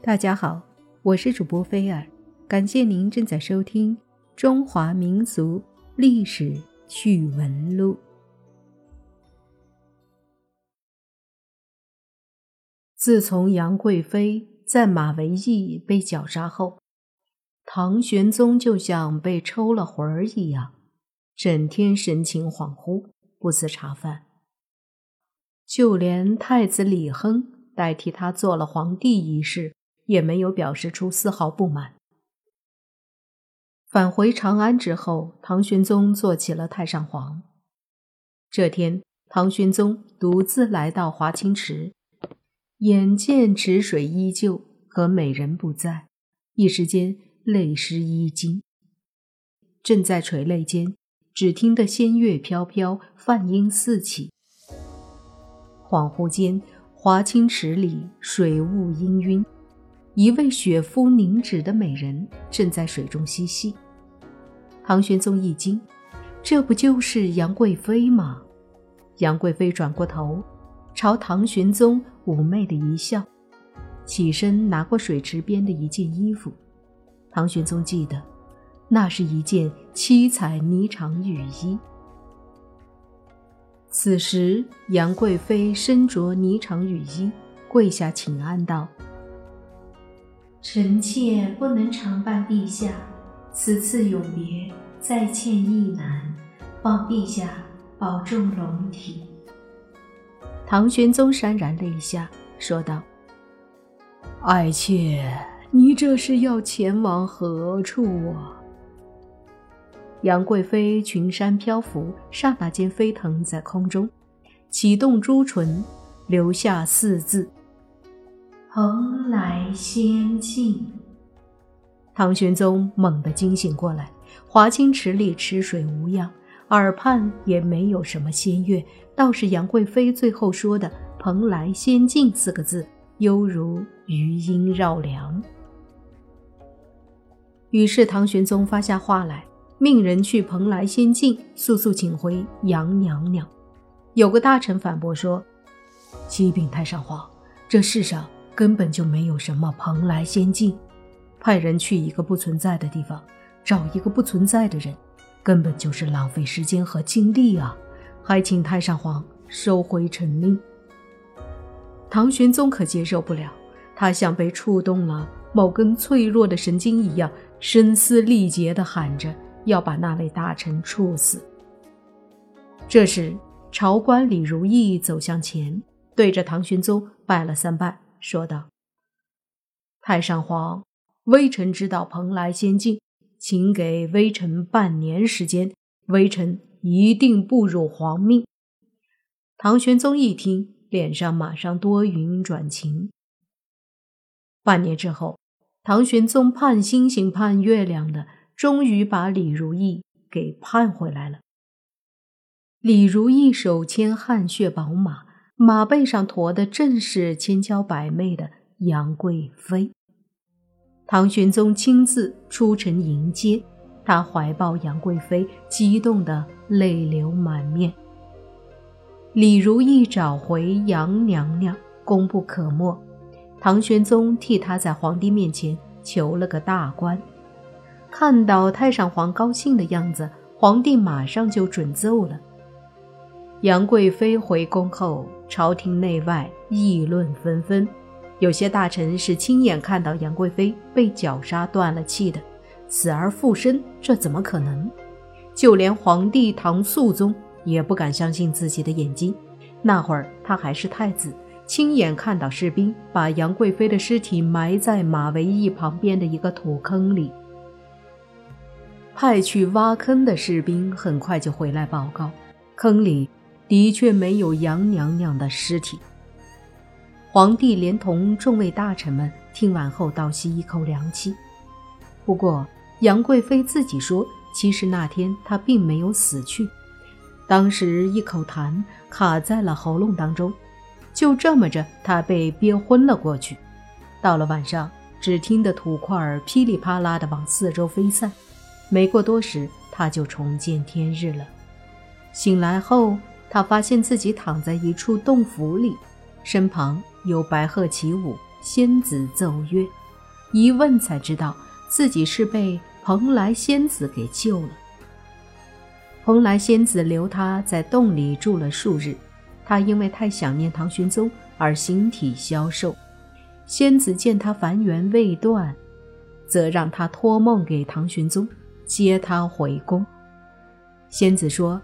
大家好，我是主播菲尔，感谢您正在收听《中华民族历史趣闻录》。自从杨贵妃在马嵬驿被绞杀后，唐玄宗就像被抽了魂儿一样，整天神情恍惚，不思茶饭。就连太子李亨代替他做了皇帝一事。也没有表示出丝毫不满。返回长安之后，唐玄宗做起了太上皇。这天，唐玄宗独自来到华清池，眼见池水依旧，可美人不在，一时间泪湿衣襟。正在垂泪间，只听得仙乐飘飘，梵音四起。恍惚间，华清池里水雾氤氲。一位雪肤凝脂的美人正在水中嬉戏，唐玄宗一惊，这不就是杨贵妃吗？杨贵妃转过头，朝唐玄宗妩媚的一笑，起身拿过水池边的一件衣服。唐玄宗记得，那是一件七彩霓裳羽衣。此时，杨贵妃身着霓裳羽衣，跪下请安道。臣妾不能常伴陛下，此次永别，再欠亦难，望陛下保重龙体。唐玄宗潸然泪下，说道：“爱妾，你这是要前往何处啊？”杨贵妃裙衫飘拂，刹那间飞腾在空中，启动朱唇，留下四字。蓬莱仙境。唐玄宗猛地惊醒过来，华清池里池水无恙，耳畔也没有什么仙乐，倒是杨贵妃最后说的“蓬莱仙境”四个字，犹如余音绕梁。于是唐玄宗发下话来，命人去蓬莱仙境速速请回杨娘娘。有个大臣反驳说：“启禀太上皇，这世上……”根本就没有什么蓬莱仙境，派人去一个不存在的地方，找一个不存在的人，根本就是浪费时间和精力啊！还请太上皇收回臣令。唐玄宗可接受不了，他像被触动了某根脆弱的神经一样，声嘶力竭地喊着要把那位大臣处死。这时，朝官李如意走向前，对着唐玄宗拜了三拜。说道：“太上皇，微臣知道蓬莱仙境，请给微臣半年时间，微臣一定不辱皇命。”唐玄宗一听，脸上马上多云转晴。半年之后，唐玄宗盼星星盼月亮的，终于把李如意给盼回来了。李如意手牵汗血宝马。马背上驮的正是千娇百媚的杨贵妃。唐玄宗亲自出城迎接，他怀抱杨贵妃，激动得泪流满面。李如意找回杨娘娘，功不可没。唐玄宗替她在皇帝面前求了个大官。看到太上皇高兴的样子，皇帝马上就准奏了。杨贵妃回宫后，朝廷内外议论纷纷。有些大臣是亲眼看到杨贵妃被绞杀断了气的，死而复生，这怎么可能？就连皇帝唐肃宗也不敢相信自己的眼睛。那会儿他还是太子，亲眼看到士兵把杨贵妃的尸体埋在马嵬驿旁边的一个土坑里。派去挖坑的士兵很快就回来报告，坑里。的确没有杨娘娘的尸体。皇帝连同众位大臣们听完后倒吸一口凉气。不过杨贵妃自己说，其实那天她并没有死去，当时一口痰卡在了喉咙当中，就这么着，她被憋昏了过去。到了晚上，只听得土块噼里啪啦的往四周飞散。没过多时，她就重见天日了。醒来后。他发现自己躺在一处洞府里，身旁有白鹤起舞，仙子奏乐。一问才知道自己是被蓬莱仙子给救了。蓬莱仙子留他在洞里住了数日，他因为太想念唐玄宗而形体消瘦。仙子见他凡缘未断，则让他托梦给唐玄宗，接他回宫。仙子说，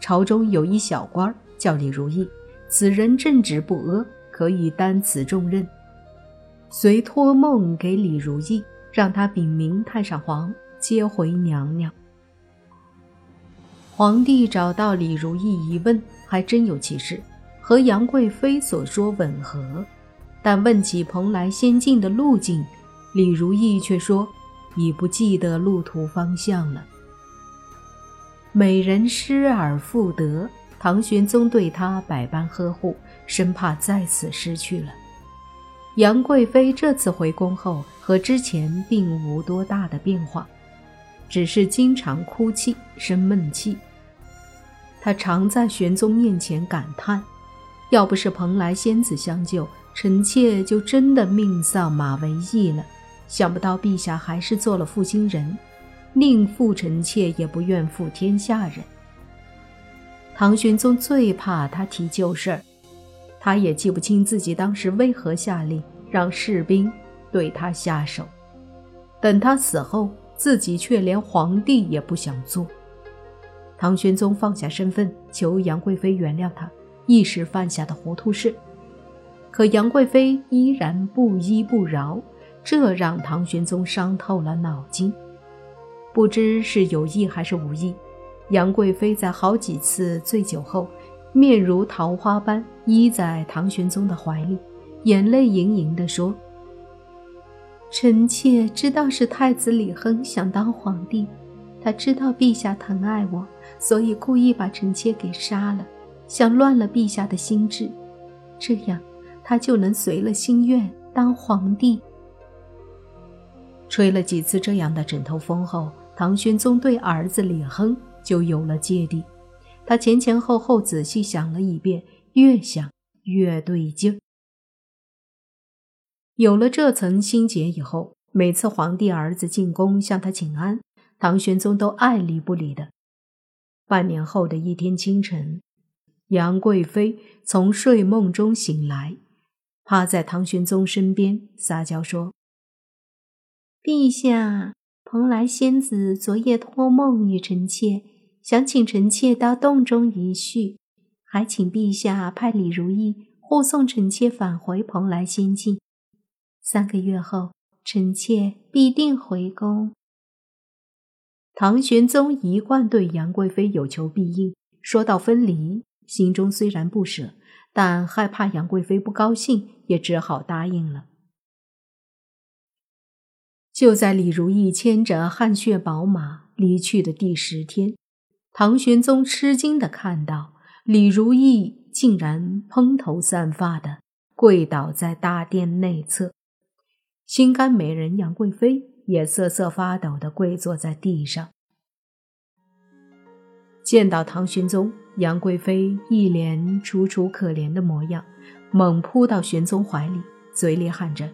朝中有一小官叫李如意，此人正直不阿，可以担此重任。遂托梦给李如意，让他禀明太上皇，接回娘娘。皇帝找到李如意一问，还真有其事，和杨贵妃所说吻合。但问起蓬莱仙境的路径，李如意却说已不记得路途方向了。美人失而复得，唐玄宗对她百般呵护，生怕再次失去了。杨贵妃这次回宫后，和之前并无多大的变化，只是经常哭泣，生闷气。他常在玄宗面前感叹：“要不是蓬莱仙子相救，臣妾就真的命丧马嵬驿了。想不到陛下还是做了负心人，宁负臣妾也不愿负天下人。”唐玄宗最怕他提旧事儿，他也记不清自己当时为何下令让士兵对他下手。等他死后，自己却连皇帝也不想做。唐玄宗放下身份，求杨贵妃原谅他一时犯下的糊涂事，可杨贵妃依然不依不饶，这让唐玄宗伤透了脑筋。不知是有意还是无意，杨贵妃在好几次醉酒后，面如桃花般依在唐玄宗的怀里，眼泪盈盈地说：“臣妾知道是太子李亨想当皇帝。”他知道陛下疼爱我，所以故意把臣妾给杀了，想乱了陛下的心智，这样他就能随了心愿当皇帝。吹了几次这样的枕头风后，唐玄宗对儿子李亨就有了芥蒂。他前前后后仔细想了一遍，越想越对劲儿。有了这层心结以后，每次皇帝儿子进宫向他请安。唐玄宗都爱理不理的。半年后的一天清晨，杨贵妃从睡梦中醒来，趴在唐玄宗身边撒娇说：“陛下，蓬莱仙子昨夜托梦与臣妾，想请臣妾到洞中一叙，还请陛下派李如意护送臣妾返回蓬莱仙境。三个月后，臣妾必定回宫。”唐玄宗一贯对杨贵妃有求必应，说到分离，心中虽然不舍，但害怕杨贵妃不高兴，也只好答应了。就在李如意牵着汗血宝马离去的第十天，唐玄宗吃惊的看到李如意竟然蓬头散发的跪倒在大殿内侧，心肝美人杨贵妃。也瑟瑟发抖地跪坐在地上。见到唐玄宗，杨贵妃一脸楚楚可怜的模样，猛扑到玄宗怀里，嘴里喊着：“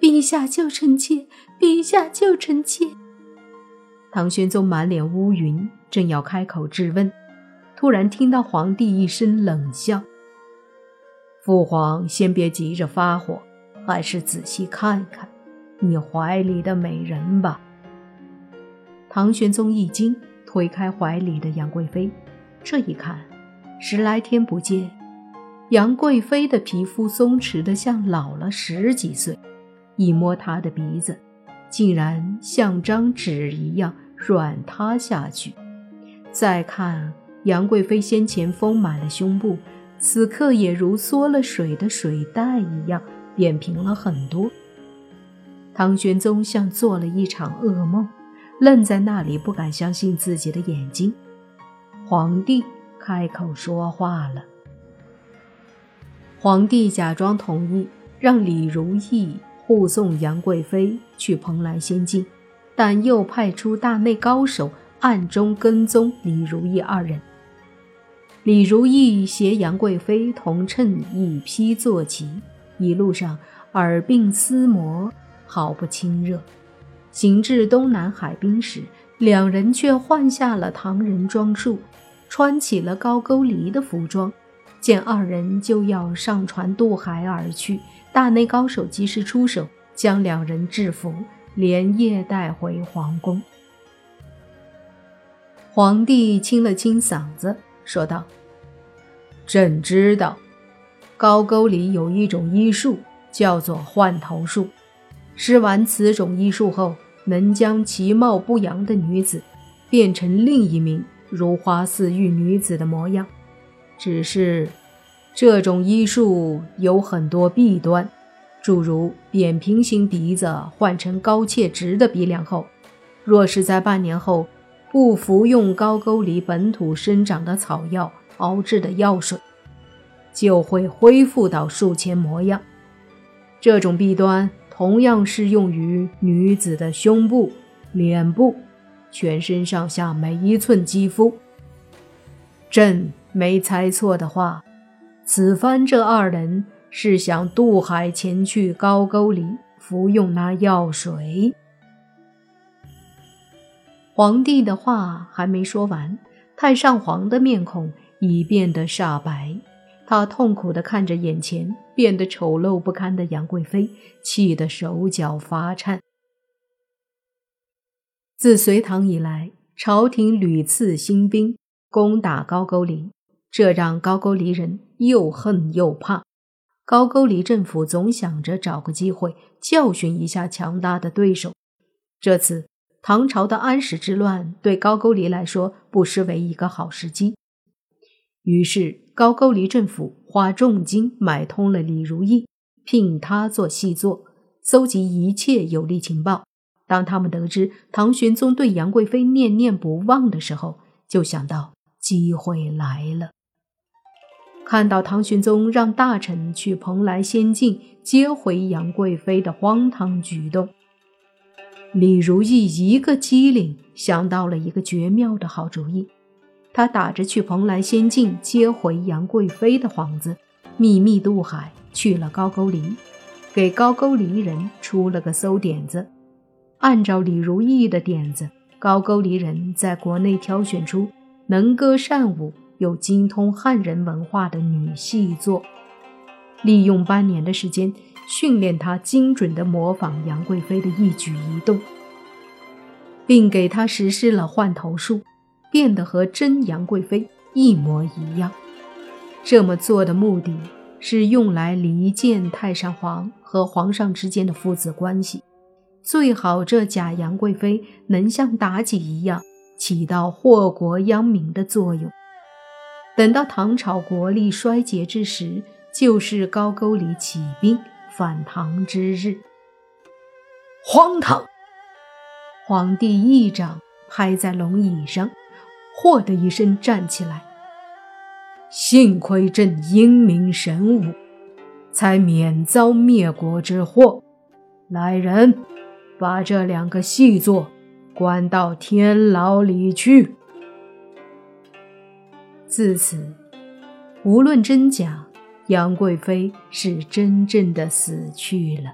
陛下救臣妾！陛下救臣妾！”唐玄宗满脸乌云，正要开口质问，突然听到皇帝一声冷笑：“父皇，先别急着发火，还是仔细看看。”你怀里的美人吧。唐玄宗一惊，推开怀里的杨贵妃，这一看，十来天不见，杨贵妃的皮肤松弛的像老了十几岁，一摸她的鼻子，竟然像张纸一样软塌下去。再看杨贵妃先前丰满的胸部，此刻也如缩了水的水袋一样扁平了很多。唐玄宗像做了一场噩梦，愣在那里，不敢相信自己的眼睛。皇帝开口说话了。皇帝假装同意，让李如意护送杨贵妃去蓬莱仙境，但又派出大内高手暗中跟踪李如意二人。李如意携杨贵妃同乘一匹坐骑，一路上。耳鬓厮磨，毫不亲热。行至东南海滨时，两人却换下了唐人装束，穿起了高句丽的服装。见二人就要上船渡海而去，大内高手及时出手，将两人制服，连夜带回皇宫。皇帝清了清嗓子，说道：“朕知道，高沟里有一种医术，叫做换头术。施完此种医术后，能将其貌不扬的女子变成另一名如花似玉女子的模样。只是，这种医术有很多弊端，诸如扁平型鼻子换成高切直的鼻梁后，若是在半年后不服用高沟里本土生长的草药熬制的药水，就会恢复到术前模样。这种弊端。同样适用于女子的胸部、脸部、全身上下每一寸肌肤。朕没猜错的话，此番这二人是想渡海前去高句丽服用那药水。皇帝的话还没说完，太上皇的面孔已变得煞白。他痛苦地看着眼前变得丑陋不堪的杨贵妃，气得手脚发颤。自隋唐以来，朝廷屡次兴兵攻打高句丽，这让高句丽人又恨又怕。高句丽政府总想着找个机会教训一下强大的对手。这次唐朝的安史之乱对高句丽来说不失为一个好时机。于是，高句丽政府花重金买通了李如意，聘他做细作，搜集一切有利情报。当他们得知唐玄宗对杨贵妃念念不忘的时候，就想到机会来了。看到唐玄宗让大臣去蓬莱仙境接回杨贵妃的荒唐举动，李如意一个机灵，想到了一个绝妙的好主意。他打着去蓬莱仙境接回杨贵妃的幌子，秘密渡海去了高句丽，给高句丽人出了个馊点子。按照李如意的点子，高句丽人在国内挑选出能歌善舞又精通汉人文化的女戏作，利用半年的时间训练她精准地模仿杨贵妃的一举一动，并给她实施了换头术。变得和真杨贵妃一模一样。这么做的目的是用来离间太上皇和皇上之间的父子关系，最好这假杨贵妃能像妲己一样起到祸国殃民的作用。等到唐朝国力衰竭之时，就是高句丽起兵反唐之日。荒唐！皇帝一掌拍在龙椅上。嚯的一声站起来，幸亏朕英明神武，才免遭灭国之祸。来人，把这两个细作关到天牢里去。自此，无论真假，杨贵妃是真正的死去了。